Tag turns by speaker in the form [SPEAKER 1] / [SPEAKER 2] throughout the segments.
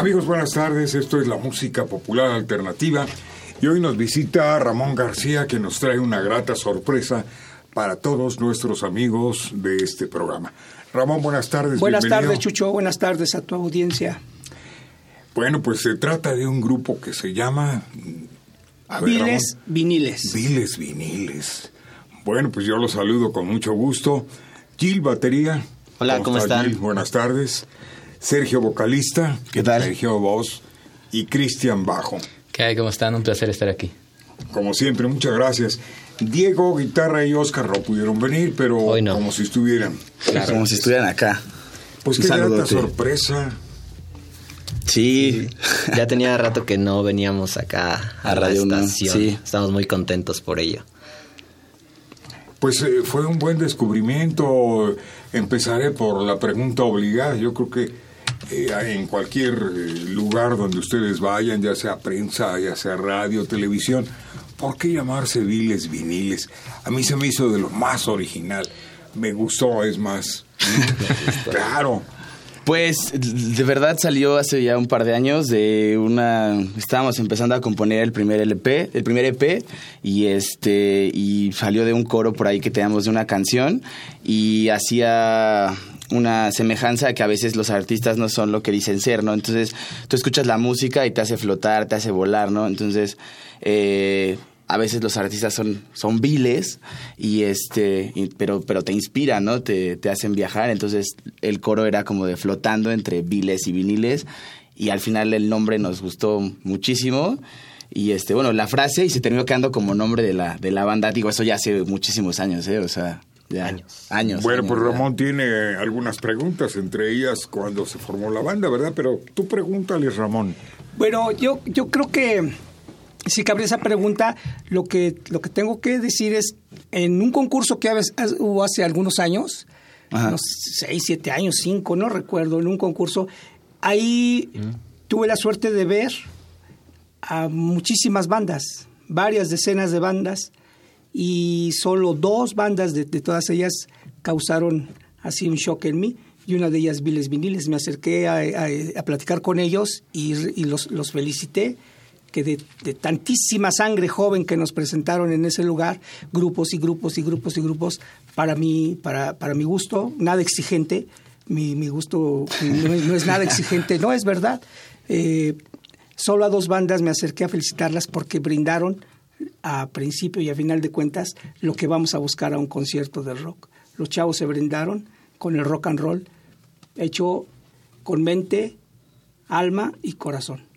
[SPEAKER 1] Amigos, buenas tardes. Esto es la música popular alternativa y hoy nos visita Ramón García que nos trae una grata sorpresa para todos nuestros amigos de este programa. Ramón, buenas tardes.
[SPEAKER 2] Buenas
[SPEAKER 1] bienvenido.
[SPEAKER 2] tardes, Chucho. Buenas tardes a tu audiencia.
[SPEAKER 1] Bueno, pues se trata de un grupo que se llama... a ver,
[SPEAKER 2] Viles
[SPEAKER 1] Ramón.
[SPEAKER 2] Viniles.
[SPEAKER 1] Viles Viniles. Bueno, pues yo los saludo con mucho gusto. Gil Batería.
[SPEAKER 3] Hola, ¿cómo
[SPEAKER 1] está,
[SPEAKER 3] están?
[SPEAKER 1] Gil? Buenas tardes. Sergio Vocalista.
[SPEAKER 3] ¿Qué tal?
[SPEAKER 1] Sergio Voz. Y Cristian Bajo.
[SPEAKER 4] ¿Qué hay? ¿Cómo están? Un placer estar aquí.
[SPEAKER 1] Como siempre, muchas gracias. Diego, guitarra y Oscar no pudieron venir, pero
[SPEAKER 4] Hoy no.
[SPEAKER 1] como si estuvieran.
[SPEAKER 3] Como si estuvieran acá.
[SPEAKER 1] Pues
[SPEAKER 3] Un
[SPEAKER 1] qué grata sorpresa.
[SPEAKER 3] Sí.
[SPEAKER 4] Ya tenía rato que no veníamos acá a,
[SPEAKER 3] A
[SPEAKER 4] la
[SPEAKER 3] Radio
[SPEAKER 4] estación.
[SPEAKER 3] sí.
[SPEAKER 4] Estamos muy contentos por ello.
[SPEAKER 1] Pues eh, fue un buen descubrimiento. Empezaré por la pregunta obligada. Yo creo que eh, en cualquier eh, lugar donde ustedes vayan, ya sea prensa, ya sea radio, televisión, ¿por qué llamarse viles viniles? A mí se me hizo de lo más original. Me gustó, es más. claro.
[SPEAKER 3] Pues de verdad salió hace ya un par de años de una estábamos empezando a componer el primer LP, el primer EP y este y salió de un coro por ahí que teníamos de una canción y hacía una semejanza que a veces los artistas no son lo que dicen ser, ¿no? Entonces tú escuchas la música y te hace flotar, te hace volar, ¿no? Entonces eh, a veces los artistas son, son viles y este y- pero pero te inspiran no te, te hacen viajar entonces el coro era como de flotando entre viles y viniles y al final el nombre nos gustó muchísimo y este bueno la frase y se terminó quedando como nombre de la de la banda digo eso ya hace muchísimos años eh o sea ya
[SPEAKER 4] Años.
[SPEAKER 3] años
[SPEAKER 1] Bueno,
[SPEAKER 3] años,
[SPEAKER 1] pues. Ramón tiene algunas preguntas, entre ellas cuando se formó la banda, ¿verdad? Pero tú pregúntales, Ramón.
[SPEAKER 2] Bueno, yo, yo creo que si cabe esa pregunta, lo que, lo que tengo que decir es, en un concurso que hubo hace algunos años,
[SPEAKER 3] Ajá.
[SPEAKER 2] unos seis, siete años, cinco, no recuerdo, en un concurso, ahí tuve la suerte de ver a muchísimas bandas, varias decenas de bandas, y solo dos bandas de, de todas ellas causaron así un shock en mí, y una de ellas Viles Viniles. Me acerqué a, a- a platicar con ellos y, y los, los felicité que de, tantísima sangre joven que nos presentaron en ese lugar, grupos y grupos y grupos y grupos, para mí, para, para mi gusto, nada exigente, mi, mi gusto no es, no es nada exigente, no es verdad. Eh, solo a dos bandas me acerqué a felicitarlas porque brindaron a principio y a final de cuentas lo que vamos a buscar a un concierto de rock. Los chavos se brindaron con el rock and roll hecho con mente, alma y corazón.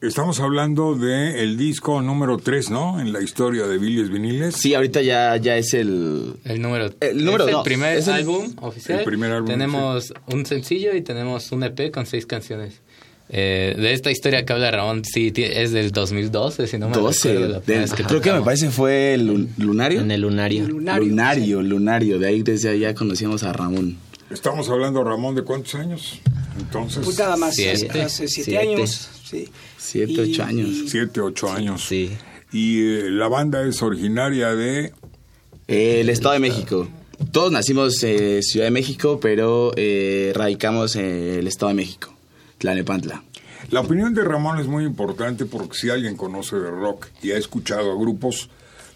[SPEAKER 1] Estamos hablando de el disco número 3, ¿no? En la historia de Viles Viniles.
[SPEAKER 3] sí ahorita ya ya es el
[SPEAKER 4] El número,
[SPEAKER 3] El número
[SPEAKER 4] es
[SPEAKER 3] dos.
[SPEAKER 4] el primer
[SPEAKER 3] Es el-
[SPEAKER 4] álbum oficial.
[SPEAKER 1] el primer álbum,
[SPEAKER 4] tenemos un sencillo y tenemos un EP con seis canciones. Eh, de esta historia que habla Ramón, sí, es del 2012, si no me
[SPEAKER 3] 12
[SPEAKER 4] recuerdo, la primera
[SPEAKER 3] del-
[SPEAKER 4] vez que
[SPEAKER 3] creo que me parece fue el lun- lunario
[SPEAKER 4] En el lunario.
[SPEAKER 2] El lunario.
[SPEAKER 3] lunario lunario de ahí desde allá conocíamos a Ramón
[SPEAKER 1] Estamos hablando, Ramón, de cuántos años. Entonces,
[SPEAKER 2] Pues nada más,
[SPEAKER 4] Siete.
[SPEAKER 2] hace, siete,
[SPEAKER 4] Siete.
[SPEAKER 2] años. Sí.
[SPEAKER 3] Siete,
[SPEAKER 2] Y-
[SPEAKER 3] ocho años.
[SPEAKER 2] y-
[SPEAKER 1] siete, ocho años.
[SPEAKER 4] Sí.
[SPEAKER 1] Y eh, la banda es originaria de...
[SPEAKER 3] El Estado de México. Todos nacimos en Ciudad de México, pero eh, radicamos en el Estado de México, Tlalnepantla.
[SPEAKER 1] La opinión de Ramón es muy importante porque si alguien conoce de rock y ha escuchado a grupos,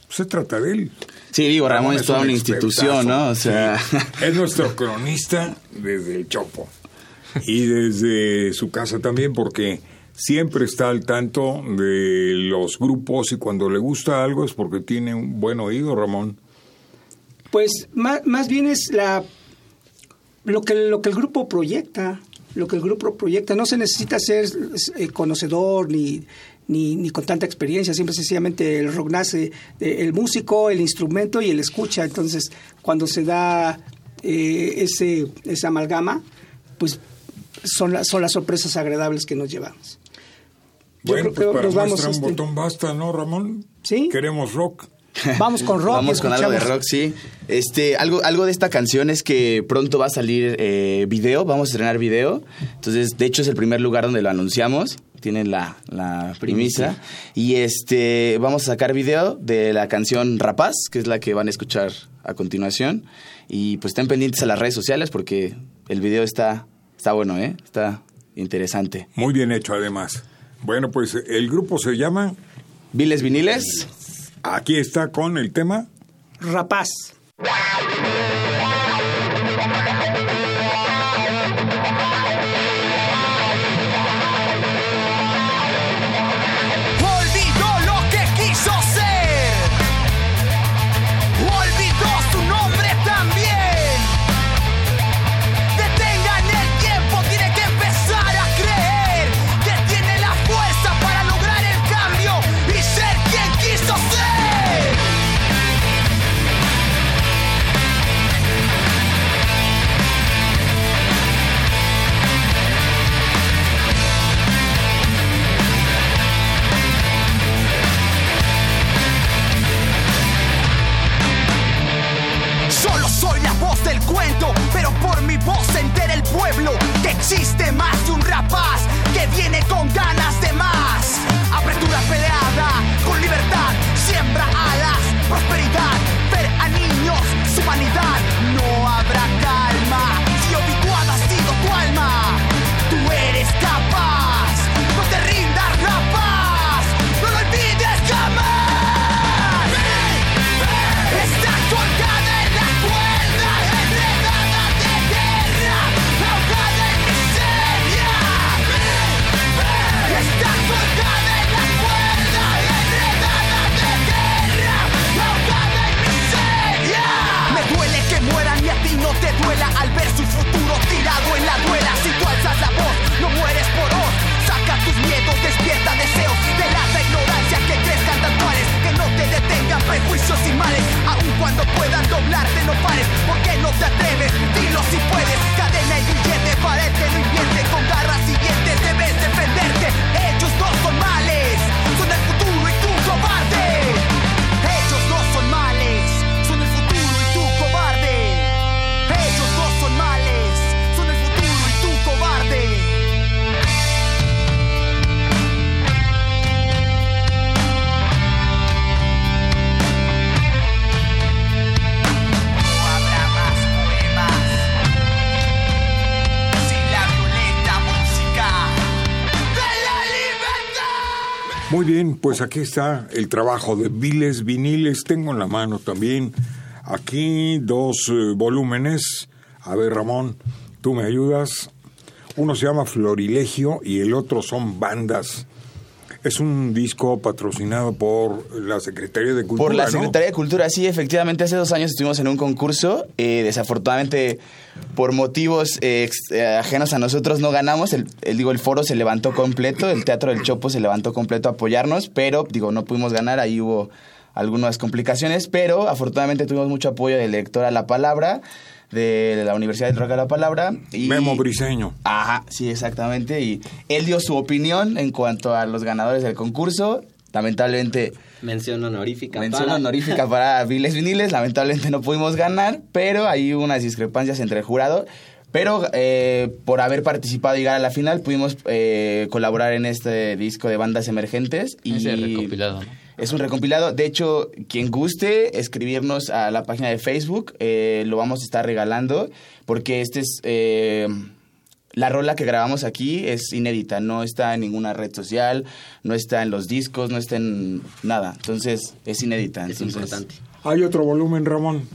[SPEAKER 1] pues se trata de él.
[SPEAKER 3] Sí, digo, Ramón, es toda
[SPEAKER 1] un
[SPEAKER 3] una institución. ¿no? O sea,
[SPEAKER 1] Sí. Es nuestro cronista desde el Chopo. Y desde su casa también, porque siempre está al tanto de los grupos y cuando le gusta algo es porque tiene un buen oído, Ramón.
[SPEAKER 2] Pues más, más bien es la lo que, lo que el grupo proyecta.
[SPEAKER 5] lo que el grupo proyecta. No se necesita ser eh, conocedor ni, ni, ni, con tanta experiencia, siempre sencillamente el rock nace el músico, el instrumento y el escucha. Entonces, cuando se da eh, ese, esa amalgama, pues son, son las sorpresas agradables que nos llevamos.
[SPEAKER 1] bueno, pues para nos vamos, un este botón basta, ¿no, Ramón?
[SPEAKER 5] Sí.
[SPEAKER 1] Queremos rock.
[SPEAKER 5] Vamos con rock.
[SPEAKER 3] Vamos con algo de rock, sí. Este, algo, algo de esta canción es que pronto va a salir eh, video, vamos a estrenar video. Entonces, de hecho, es el primer lugar donde lo anunciamos. Tienen la, la premisa. Y este, vamos a sacar video de la canción Rapaz, que es la que van a escuchar a continuación. Y pues estén pendientes a las redes sociales porque el video está, está bueno, ¿eh? Está interesante.
[SPEAKER 1] Muy bien hecho, además. Bueno, pues el grupo se llama...
[SPEAKER 3] Viles Viniles.
[SPEAKER 1] Aquí está con el tema.
[SPEAKER 5] Rapaz.
[SPEAKER 1] Muy bien, pues aquí está el trabajo de Viles Viniles. Tengo en la mano también aquí dos eh, volúmenes. A ver, Ramón, tú me ayudas. Uno se llama Florilegio y el otro son bandas. Es un disco patrocinado por la Secretaría de Cultura.
[SPEAKER 3] Por la
[SPEAKER 1] ¿no?
[SPEAKER 3] Secretaría de Cultura, sí, efectivamente, hace dos años estuvimos en un concurso. eh, desafortunadamente, por motivos eh, eh, ajenos a nosotros, no ganamos. El, el- digo, el foro se levantó completo, el Teatro del Chopo se levantó completo a apoyarnos, pero, digo, no pudimos ganar. Ahí hubo algunas complicaciones, pero afortunadamente tuvimos mucho apoyo del lector a la palabra, de la Universidad de Rock a la Palabra. Y,
[SPEAKER 1] Memo Briseño.
[SPEAKER 3] Ajá, sí, exactamente. Y él dio su opinión en cuanto a los ganadores del concurso. Lamentablemente,
[SPEAKER 6] Mención honorífica.
[SPEAKER 3] mención
[SPEAKER 6] para-
[SPEAKER 3] honorífica para Viles Viniles. Lamentablemente no pudimos ganar, pero hay unas discrepancias entre el jurado. Pero eh, por haber participado y llegar a la final, pudimos eh, colaborar en este disco de bandas emergentes. Y
[SPEAKER 4] Ese recopilado, ¿no?
[SPEAKER 3] Es un recompilado. De hecho, quien guste escribirnos a la página de Facebook, eh, lo vamos a estar regalando, porque este es... eh, la rola que grabamos aquí es inédita, no está en ninguna red social, no está en los discos, no está en nada. Entonces, es inédita.
[SPEAKER 6] Es
[SPEAKER 3] entonces-
[SPEAKER 6] importante.
[SPEAKER 1] Hay otro volumen, Ramón.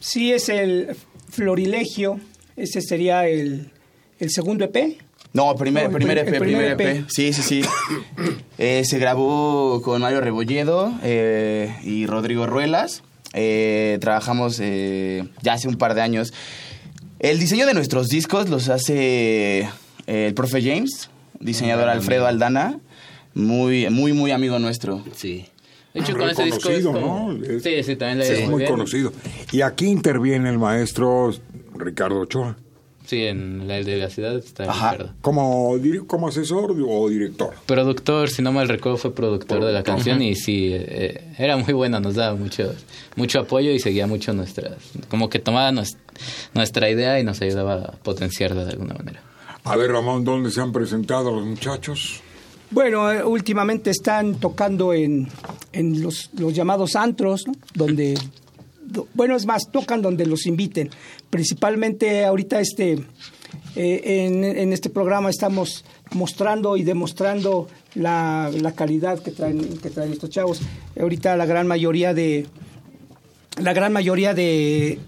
[SPEAKER 5] Sí, es el Florilegio. Ese sería el, el segundo EP.
[SPEAKER 3] No, primer,
[SPEAKER 5] No, el
[SPEAKER 3] primer
[SPEAKER 5] prim-
[SPEAKER 3] EP,
[SPEAKER 5] el
[SPEAKER 3] primer
[SPEAKER 5] primer
[SPEAKER 3] EP.
[SPEAKER 5] EP.
[SPEAKER 3] Sí, sí, sí. Eh, se grabó con Mario Rebolledo eh, y Rodrigo Ruelas. Eh, trabajamos eh, ya hace un par de años. El diseño de nuestros discos los hace eh, el profe James, diseñador Alfredo Aldana, muy, muy, muy amigo nuestro.
[SPEAKER 4] Sí. De hecho, con ese disco es como-
[SPEAKER 1] ¿no? Es-
[SPEAKER 4] Sí, sí, también le
[SPEAKER 1] Es
[SPEAKER 4] ha ido
[SPEAKER 1] muy
[SPEAKER 4] bien.
[SPEAKER 1] conocido. Y aquí interviene el maestro Ricardo Ochoa.
[SPEAKER 4] Sí, en la de la ciudad está
[SPEAKER 3] Ajá.
[SPEAKER 1] ¿Como, como asesor o director?
[SPEAKER 4] Productor, si no mal recuerdo, fue productor de la canción y sí, eh, era muy buena, nos daba mucho, mucho apoyo y seguía mucho nuestras, como que tomaba nues- nuestra idea y nos ayudaba a potenciarla de alguna manera.
[SPEAKER 1] A ver, Ramón, ¿dónde se han presentado los muchachos?
[SPEAKER 2] Bueno, eh, últimamente están tocando en, en los, los llamados antros, ¿no? donde, do- bueno, es más, tocan donde los inviten. Principalmente ahorita este, eh, en, este programa estamos mostrando y demostrando la, la calidad que traen, que traen estos chavos. Ahorita la gran mayoría de, la gran mayoría de,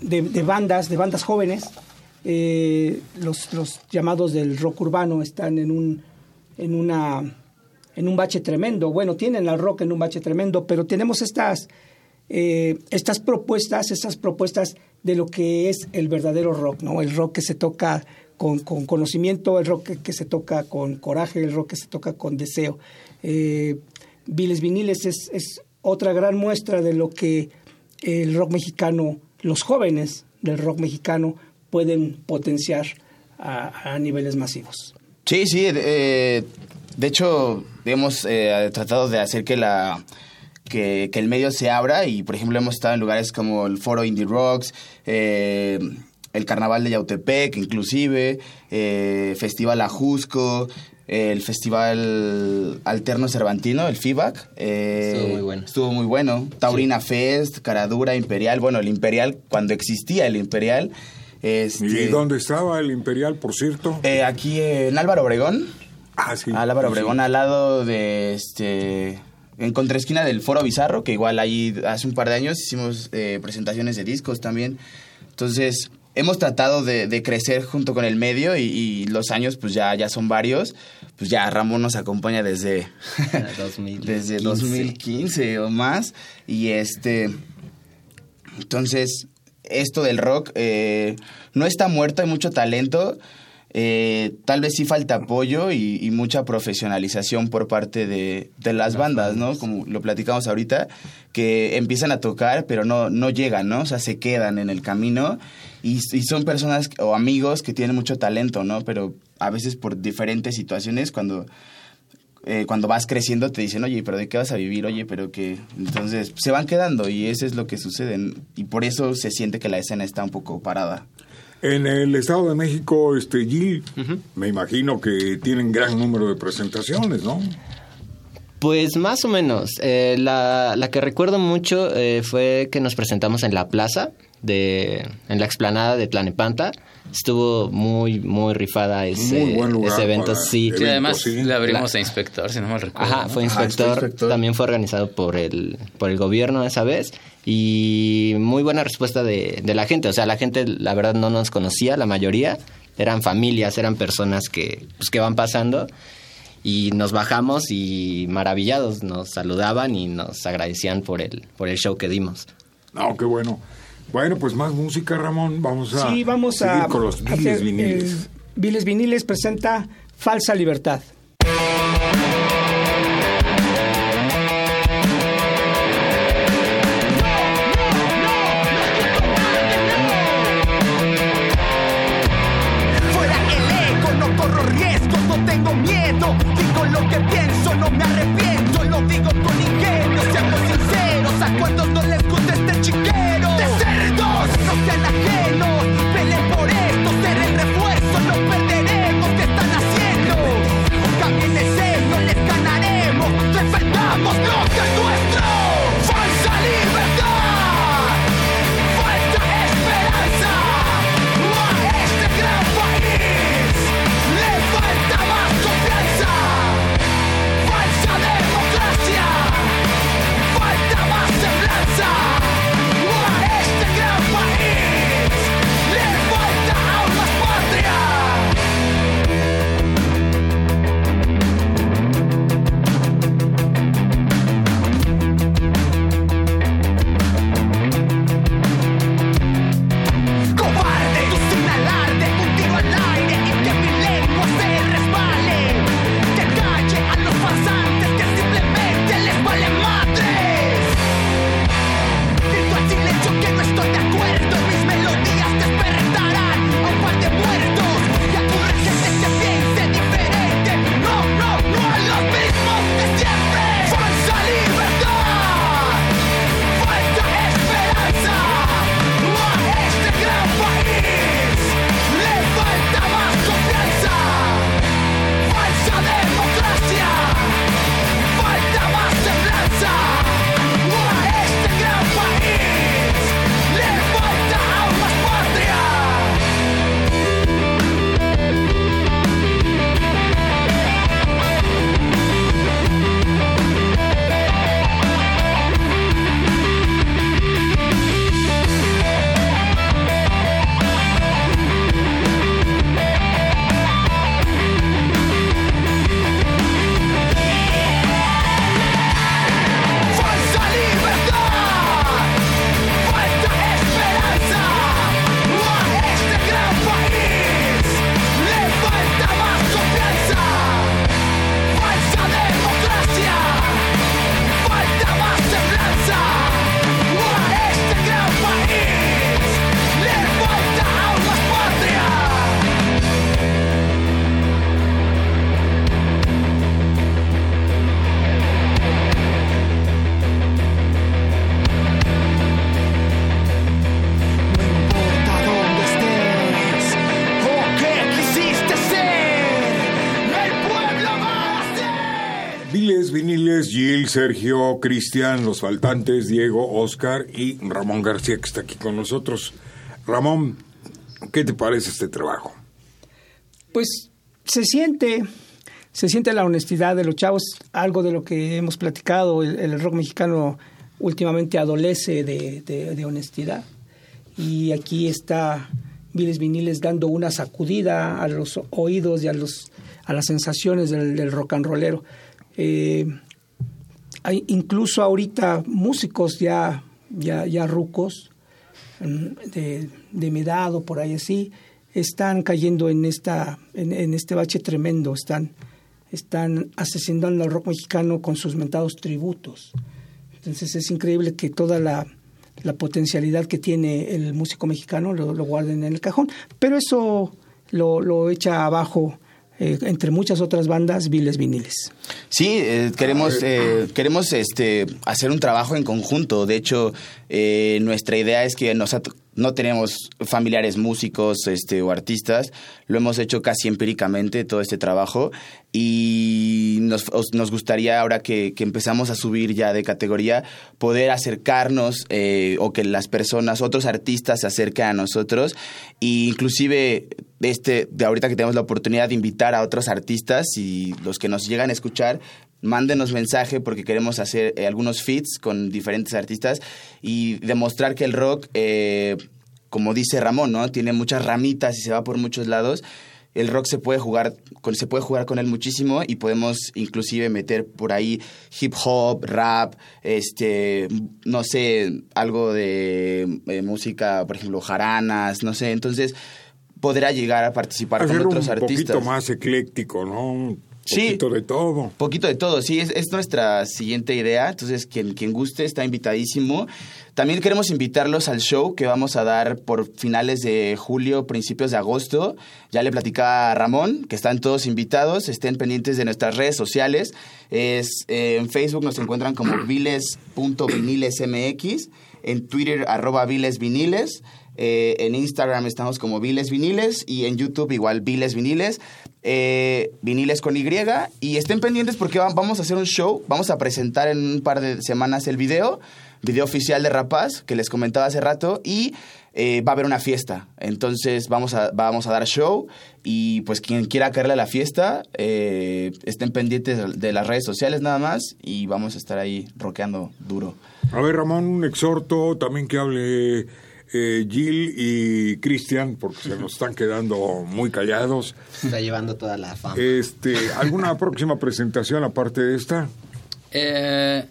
[SPEAKER 2] de- bandas, de bandas jóvenes, eh, los, los llamados del rock urbano están en un, en una en un bache tremendo. Bueno, tienen al rock en un bache tremendo, pero tenemos estas eh, estas propuestas, estas propuestas de lo que es el verdadero rock, ¿no? El rock que se toca con, con conocimiento, el rock que, se toca con coraje, el rock que se toca con deseo. Eh, Viles Viniles es, es otra gran muestra de lo que el rock mexicano, los jóvenes del rock mexicano pueden potenciar a, a niveles masivos.
[SPEAKER 3] Sí, sí, eh, de hecho hemos eh, tratado de hacer que la que, que el medio se abra y por ejemplo hemos estado en lugares como el Foro Indie Rocks, eh, el Carnaval de Yautepec inclusive, eh, Festival Ajusco, el Festival Alterno Cervantino, el FIBAC. eh,
[SPEAKER 6] Estuvo muy bueno.
[SPEAKER 3] Estuvo muy bueno. Taurina Fest, Caradura, Imperial. Bueno, el Imperial, cuando existía el Imperial. Este,
[SPEAKER 1] ¿Y dónde estaba el Imperial, por cierto?
[SPEAKER 3] eh, aquí en Álvaro Obregón.
[SPEAKER 1] ah, sí.
[SPEAKER 3] Álvaro
[SPEAKER 1] sí.
[SPEAKER 3] Obregón al lado de este en contraesquina del Foro Bizarro, que igual ahí hace un par de años hicimos eh, presentaciones de discos también. Entonces, hemos tratado de, de crecer junto con el medio y, y los años pues ya, ya son varios. Pues ya Ramón nos acompaña desde,
[SPEAKER 6] 2015.
[SPEAKER 3] desde 2015 o más. Y este... Entonces, esto del rock eh, no está muerto, hay mucho talento. Eh, tal vez sí falta apoyo y, y mucha profesionalización por parte de, de las bandas, ¿no? Como lo platicamos ahorita, que empiezan a tocar, pero no, no llegan, ¿no? O sea, se quedan en el camino y, y son personas o amigos que tienen mucho talento, ¿no? Pero a veces por diferentes situaciones, cuando eh, cuando vas creciendo te dicen, oye, pero ¿de qué vas a vivir? Oye, pero que... Entonces se van quedando y eso es lo que sucede. Y por eso se siente que la escena está un poco parada.
[SPEAKER 1] En el Estado de México, este Gil, me imagino que tienen gran número de presentaciones, ¿no?
[SPEAKER 6] Pues más o menos. Eh, la, la que recuerdo mucho eh, fue que nos presentamos en la plaza, de, en la explanada de Tlanepanta. Estuvo muy, muy rifada ese,
[SPEAKER 1] Muy buen lugar
[SPEAKER 6] ese evento. Sí,
[SPEAKER 1] eventos,
[SPEAKER 4] Sí, además
[SPEAKER 1] sí.
[SPEAKER 4] le abrimos a Inspector, si no mal recuerdo.
[SPEAKER 6] Ajá, fue
[SPEAKER 3] Ajá, fue
[SPEAKER 6] inspector,
[SPEAKER 3] inspector.
[SPEAKER 6] también fue organizado por el, por el gobierno esa vez y muy buena respuesta de, de la gente, o sea, la gente la verdad no nos conocía, la mayoría, eran familias, eran personas que, pues, que van pasando y nos bajamos y maravillados nos saludaban y nos agradecían por el, por el show que dimos.
[SPEAKER 1] No, qué bueno. Bueno, pues más música, Ramón. Vamos a
[SPEAKER 2] Sí, vamos
[SPEAKER 1] seguir
[SPEAKER 2] a
[SPEAKER 1] con los viles viniles.
[SPEAKER 2] Viles Viniles presenta Falsa Libertad.
[SPEAKER 1] Sergio, Cristian, los faltantes, Diego, Oscar y Ramón García que está aquí con nosotros. Ramón, ¿qué te parece este trabajo?
[SPEAKER 2] Pues se siente, se siente la honestidad de los chavos, algo de lo que hemos platicado, el, rock mexicano últimamente adolece de honestidad. Y aquí está Viles Viniles dando una sacudida a los oídos y a, los, a las sensaciones del, del rock and rollero. Eh, hay incluso ahorita músicos ya, ya, ya rucos, mm, de, de mi por ahí así, están cayendo en, esta, en, en este bache tremendo, están, están asesinando al rock mexicano con sus mentados tributos. Entonces es increíble que toda la, la potencialidad que tiene el músico mexicano lo, lo guarden en el cajón, pero eso lo, lo echa abajo, eh, entre muchas otras bandas, Viles Viniles.
[SPEAKER 3] Sí, eh, queremos, eh, queremos este, hacer un trabajo en conjunto. De hecho, eh, nuestra idea es que nos ha no tenemos familiares músicos este, o artistas. Lo hemos hecho casi empíricamente todo este trabajo y nos, os- nos gustaría ahora que, que empezamos a subir ya de categoría poder acercarnos eh, o que las personas, otros artistas se acerquen a nosotros e inclusive este, de ahorita que tenemos la oportunidad de invitar a otros artistas y los que nos llegan a escuchar, mándenos mensaje porque queremos hacer eh, algunos feats con diferentes artistas y demostrar que el rock, eh, como dice Ramón, ¿no? Tiene muchas ramitas y se va por muchos lados. El rock se puede jugar con, se puede jugar con él muchísimo y podemos inclusive meter por ahí hip hop, rap, este, no sé, algo de eh, música, por ejemplo, jaranas, no sé. Entonces podrá llegar a participar
[SPEAKER 1] Hacer
[SPEAKER 3] con
[SPEAKER 1] un
[SPEAKER 3] otros artistas.
[SPEAKER 1] poquito más ecléctico, ¿no?
[SPEAKER 3] Sí.
[SPEAKER 1] poquito de todo.
[SPEAKER 3] Poquito de todo, sí, es, es nuestra siguiente idea. Entonces, quien, quien guste está invitadísimo. También queremos invitarlos al show que vamos a dar por finales de julio, principios de agosto. Ya le platicaba a Ramón que están todos invitados. Estén pendientes de nuestras redes sociales. Es, eh, en Facebook nos encuentran como viles.vinilesmx. En Twitter, arroba vilesviniles. Eh, en Instagram estamos como Viles Viniles y en YouTube igual Viles Viniles. Eh, viniles con Y. Y estén pendientes porque va- vamos a hacer un show. Vamos a presentar en un par de semanas el video. Video oficial de Rapaz, que les comentaba hace rato. Y eh, va a haber una fiesta. Entonces vamos a, vamos a dar show. Y pues quien quiera caerle a la fiesta, estén pendientes de las redes sociales nada más. Y vamos a estar ahí rockeando duro.
[SPEAKER 1] A ver, Ramón, un exhorto también que hable eh, Jill y Cristian, porque se nos están quedando muy callados.
[SPEAKER 6] Está llevando toda la fama.
[SPEAKER 1] Este, ¿Alguna próxima presentación aparte de esta?
[SPEAKER 4] Eh,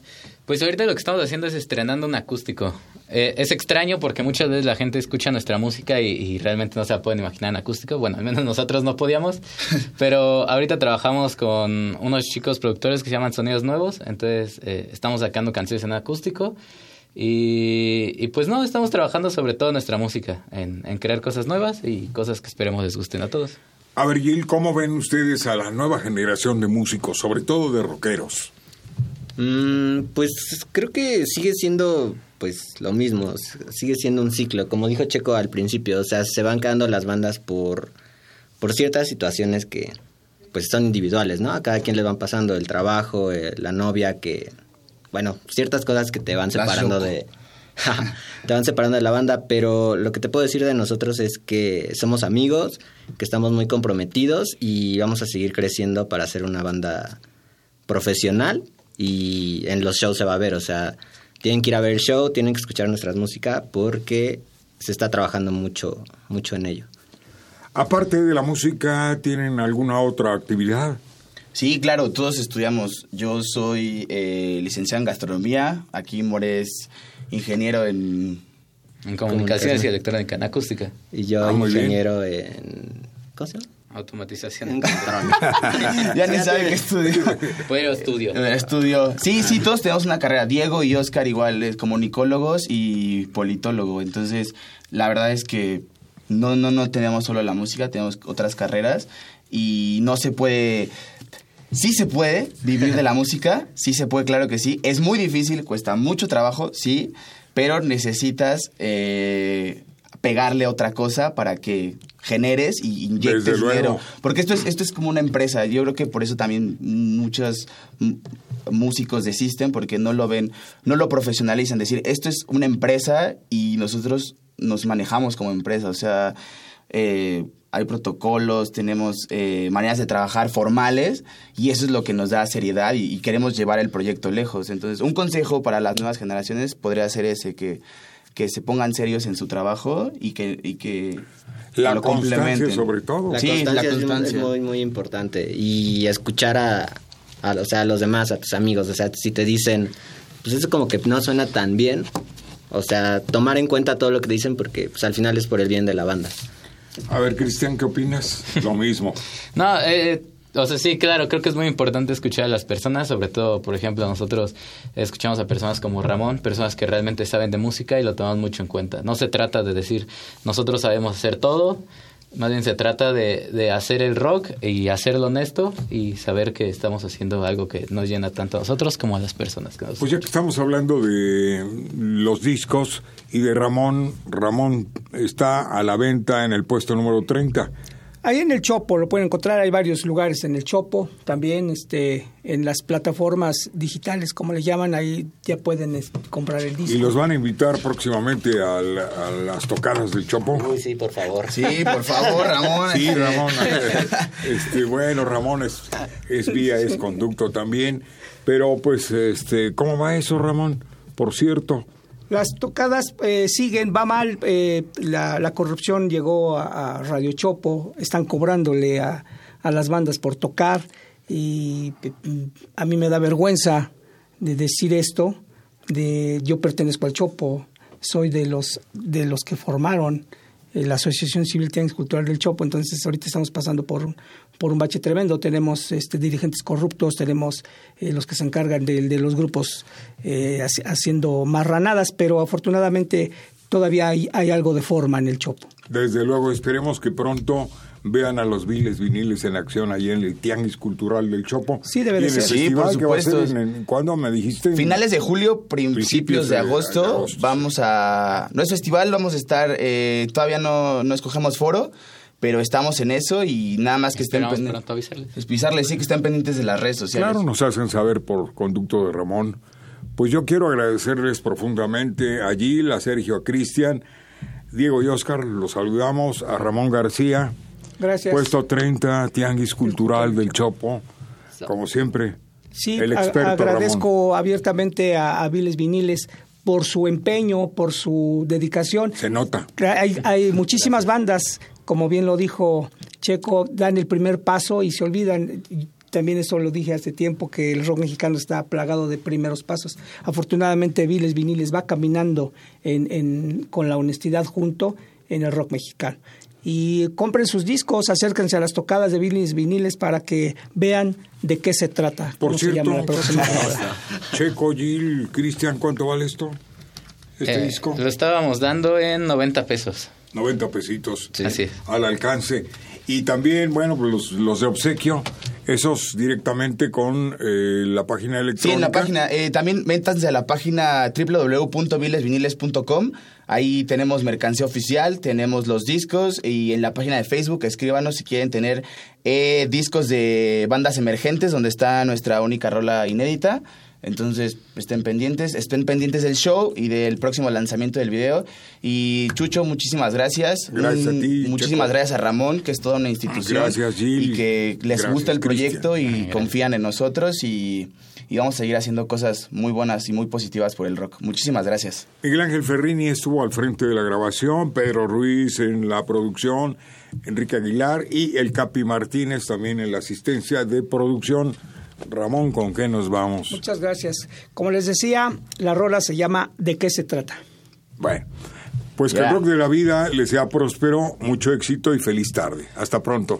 [SPEAKER 4] pues ahorita lo que estamos haciendo es estrenando un acústico. Eh, es extraño porque muchas veces la gente escucha nuestra música y, y realmente no se la pueden imaginar en acústico. Bueno, al menos nosotros no podíamos. Pero ahorita trabajamos con unos chicos productores que se llaman Sonidos Nuevos. Entonces eh, estamos sacando canciones en acústico. Y, y pues no, estamos trabajando sobre todo nuestra música, en, en crear cosas nuevas y cosas que esperemos les gusten a todos.
[SPEAKER 1] A ver, Jill, ¿cómo ven ustedes a la nueva generación de músicos, sobre todo de rockeros?
[SPEAKER 6] Mm, pues creo que sigue siendo pues lo mismo, sigue siendo un ciclo, como dijo Checo al principio, o sea, se van quedando las bandas por, por ciertas situaciones que pues son individuales, ¿no? A cada quien le van pasando el trabajo, eh, la novia, que, bueno, ciertas cosas que te van separando de... te van separando de la banda, pero lo que te puedo decir de nosotros es que somos amigos, que estamos muy comprometidos y vamos a seguir creciendo para ser una banda profesional y en los shows se va a ver, o sea, tienen que ir a ver el show, tienen que escuchar nuestra música porque se está trabajando mucho, mucho en ello.
[SPEAKER 1] Aparte de la música, ¿tienen alguna otra actividad?
[SPEAKER 3] Sí, claro, todos estudiamos. Yo soy eh, licenciado en gastronomía. Aquí More es ingeniero en...
[SPEAKER 4] En comunicaciones y electrónica, en acústica,
[SPEAKER 6] Y yo
[SPEAKER 1] Ah, bien.
[SPEAKER 6] ingeniero en... ¿Cómo se llama?
[SPEAKER 4] automatización.
[SPEAKER 6] En
[SPEAKER 3] ya ni sabe qué estudio.
[SPEAKER 4] Pero estudio.
[SPEAKER 3] Eh, Estudio. Sí, sí, todos tenemos una carrera. Diego y Oscar igual, eh, comunicólogos y politólogo. Entonces, la verdad es que no, no, no tenemos solo la música, tenemos otras carreras y no se puede... Sí se puede vivir de la música, sí se puede, claro que sí. Es muy difícil, cuesta mucho trabajo, sí, pero necesitas eh, pegarle otra cosa para que generes y inyectes
[SPEAKER 1] Desde luego.
[SPEAKER 3] dinero. Porque esto es, esto es como una empresa. Yo creo que por eso también muchos, músicos desisten porque no lo ven, no lo profesionalizan. Decir, esto es una empresa y nosotros nos manejamos como empresa. O sea, eh, hay protocolos, tenemos eh, maneras de trabajar formales y eso es lo que nos da seriedad y, y queremos llevar el proyecto lejos. Entonces, un consejo para las nuevas generaciones podría ser ese, que, que se pongan serios en su trabajo y que, y que
[SPEAKER 1] La
[SPEAKER 3] lo
[SPEAKER 1] constancia
[SPEAKER 3] complementen.
[SPEAKER 1] sobre todo.
[SPEAKER 6] La
[SPEAKER 3] Sí,
[SPEAKER 6] constancia,
[SPEAKER 3] la
[SPEAKER 6] es muy-
[SPEAKER 3] constancia.
[SPEAKER 6] Es, muy, muy importante. Y escuchar a, a, o sea, a los demás, a tus amigos. O sea, si te dicen, pues eso como que no suena tan bien. O sea, tomar en cuenta todo lo que dicen porque pues, al final es por el bien de la banda.
[SPEAKER 1] A ver, Cristian, ¿qué opinas? Lo mismo.
[SPEAKER 4] No, eh, o sea, sí, claro, creo que es muy importante escuchar a las personas, sobre todo, por ejemplo, nosotros escuchamos a personas como Ramón, personas que realmente saben de música y lo tomamos mucho en cuenta. No se trata de decir, nosotros sabemos hacer todo, más bien se trata de, de hacer el rock y hacerlo honesto y saber que estamos haciendo algo que nos llena tanto a nosotros como a las personas que nos
[SPEAKER 1] Pues ya que estamos hablando de los discos y de Ramón, Ramón está a la venta en el puesto número 30.
[SPEAKER 2] Ahí en el Chopo lo pueden encontrar, hay varios lugares en el Chopo, también este, en las plataformas digitales, como le llaman, ahí ya pueden este, comprar el disco.
[SPEAKER 1] Y los van a invitar próximamente a, la- a las tocadas del Chopo.
[SPEAKER 6] sí, por favor.
[SPEAKER 3] Sí, por favor, Ramón.
[SPEAKER 1] Sí, Ramón. Este, bueno, Ramón es, es vía, es conducto también. Pero pues, este, ¿cómo va eso, Ramón? Por cierto,
[SPEAKER 2] Las tocadas eh, siguen, va mal, eh, la, la corrupción llegó a, a Radio Chopo, están cobrándole a, a las bandas por tocar y mm, a mí me da vergüenza de decir esto, de yo pertenezco al Chopo, soy de los de los que formaron eh, la Asociación Civil Técnica Cultural del Chopo, entonces ahorita estamos pasando por un, por un bache tremendo, tenemos este, dirigentes corruptos, tenemos eh, los que se encargan de, de los grupos eh, haci- haciendo marranadas, pero afortunadamente todavía hay, hay algo de forma en el Chopo.
[SPEAKER 1] desde luego esperemos que pronto vean a los viles viniles en acción ahí en el Tianguis Cultural del Chopo.
[SPEAKER 2] Sí, debe de ser.
[SPEAKER 3] Sí, por supuesto.
[SPEAKER 1] en- en- ¿Cuándo me dijiste?
[SPEAKER 3] Finales de julio, principios,
[SPEAKER 1] Principios
[SPEAKER 3] de,
[SPEAKER 1] de-
[SPEAKER 3] agosto,
[SPEAKER 1] de agosto.
[SPEAKER 3] vamos a... No es festival, vamos a estar... eh, todavía no, no escogemos foro, pero estamos en eso y nada más que estén...
[SPEAKER 4] Esperamos pronto avisarles.
[SPEAKER 3] Pisarles, sí, que estén pendientes de las redes sociales.
[SPEAKER 1] Claro, nos hacen saber por conducto de Ramón. Pues yo quiero agradecerles profundamente a Gil, a Sergio, a Cristian, Diego y Oscar, los saludamos, a Ramón García,
[SPEAKER 2] Gracias.
[SPEAKER 1] puesto 30, Tianguis Cultural del Chopo, como siempre,
[SPEAKER 2] Sí,
[SPEAKER 1] el experto Ramón.
[SPEAKER 2] agradezco abiertamente a, a Viles Viniles por su empeño, por su dedicación.
[SPEAKER 1] Se nota.
[SPEAKER 2] Hay, hay muchísimas bandas, como bien lo dijo Checo, dan el primer paso y se olvidan. También eso lo dije hace tiempo, que el rock mexicano está plagado de primeros pasos. Afortunadamente, Viles Viniles va caminando en, en- con la honestidad junto en el rock mexicano. Y compren sus discos, acérquense a las tocadas de Viles Viniles para que vean de qué se trata.
[SPEAKER 1] Por
[SPEAKER 2] cómo se
[SPEAKER 1] cierto,
[SPEAKER 2] llama la próxima.
[SPEAKER 1] Checo, Gil, Cristian, ¿cuánto vale esto? Este
[SPEAKER 4] Eh,
[SPEAKER 1] disco.
[SPEAKER 4] Lo estábamos dando en 90 pesos.
[SPEAKER 1] 90 pesitos
[SPEAKER 4] Así es.
[SPEAKER 1] al alcance. Y también, bueno, pues los, los de obsequio, esos directamente con eh, la página electrónica.
[SPEAKER 3] Sí, en la página. eh, también métanse a la página www.vilesviniles.com. Ahí tenemos mercancía oficial, tenemos los discos y en la página de Facebook escríbanos si quieren tener eh, discos de bandas emergentes donde está nuestra única rola inédita. Entonces estén pendientes, estén pendientes del show y del próximo lanzamiento del video. Y Chucho, muchísimas gracias.
[SPEAKER 1] Gracias a ti,
[SPEAKER 3] Muchísimas
[SPEAKER 1] Checo.
[SPEAKER 3] gracias a Ramón, que es toda una institución.
[SPEAKER 1] Gracias, Gil.
[SPEAKER 3] Y que les
[SPEAKER 1] Gracias,
[SPEAKER 3] gusta el proyecto y confían en nosotros y, y vamos a seguir haciendo cosas muy buenas y muy positivas por el rock. Muchísimas gracias.
[SPEAKER 1] Miguel Ángel Ferrini estuvo al frente de la grabación, Pedro Ruiz en la producción, Enrique Aguilar y el Capi Martínez también en la asistencia de producción. Ramón, ¿con qué nos vamos?
[SPEAKER 2] Muchas gracias. Como les decía, la rola se llama ¿De qué se trata?
[SPEAKER 1] Bueno, pues que el rock de la vida les sea próspero, mucho éxito y feliz tarde. Hasta pronto.